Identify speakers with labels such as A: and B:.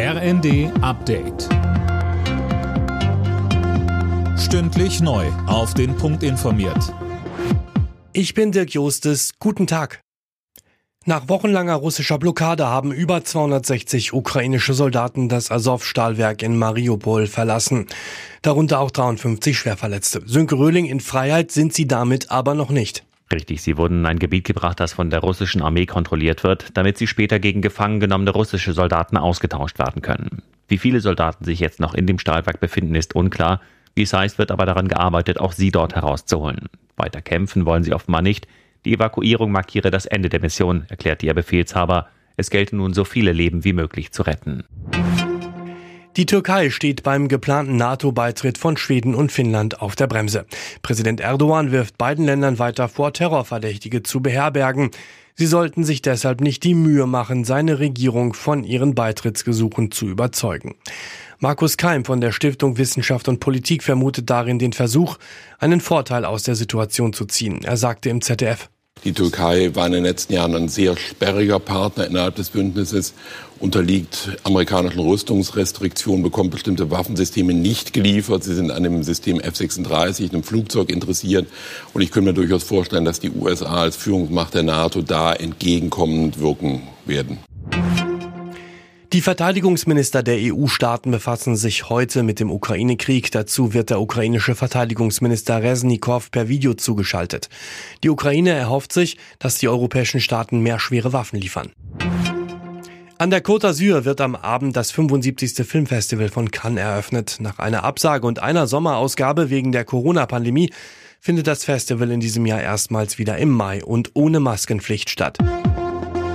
A: RND Update. Stündlich neu. Auf den Punkt informiert.
B: Ich bin Dirk Jostes. Guten Tag. Nach wochenlanger russischer Blockade haben über 260 ukrainische Soldaten das Azov-Stahlwerk in Mariupol verlassen. Darunter auch 53 Schwerverletzte. Sönke Röhling in Freiheit sind sie damit aber noch nicht.
C: Richtig, sie wurden in ein Gebiet gebracht, das von der russischen Armee kontrolliert wird, damit sie später gegen gefangen genommene russische Soldaten ausgetauscht werden können. Wie viele Soldaten sich jetzt noch in dem Stahlwerk befinden, ist unklar. Wie es heißt, wird aber daran gearbeitet, auch sie dort herauszuholen. Weiter kämpfen wollen sie offenbar nicht. Die Evakuierung markiere das Ende der Mission, erklärte ihr Befehlshaber. Es gelte nun, so viele Leben wie möglich zu retten.
B: Die Türkei steht beim geplanten NATO-Beitritt von Schweden und Finnland auf der Bremse. Präsident Erdogan wirft beiden Ländern weiter vor, Terrorverdächtige zu beherbergen. Sie sollten sich deshalb nicht die Mühe machen, seine Regierung von ihren Beitrittsgesuchen zu überzeugen. Markus Keim von der Stiftung Wissenschaft und Politik vermutet darin den Versuch, einen Vorteil aus der Situation zu ziehen. Er sagte im ZDF.
D: Die Türkei war in den letzten Jahren ein sehr sperriger Partner innerhalb des Bündnisses, unterliegt amerikanischen Rüstungsrestriktionen, bekommt bestimmte Waffensysteme nicht geliefert. Sie sind an dem System F-36, einem Flugzeug interessiert. Und ich könnte mir durchaus vorstellen, dass die USA als Führungsmacht der NATO da entgegenkommend wirken werden.
B: Die Verteidigungsminister der EU-Staaten befassen sich heute mit dem Ukraine-Krieg. Dazu wird der ukrainische Verteidigungsminister Resnikow per Video zugeschaltet. Die Ukraine erhofft sich, dass die europäischen Staaten mehr schwere Waffen liefern. An der Côte d'Azur wird am Abend das 75. Filmfestival von Cannes eröffnet. Nach einer Absage und einer Sommerausgabe wegen der Corona-Pandemie findet das Festival in diesem Jahr erstmals wieder im Mai und ohne Maskenpflicht statt.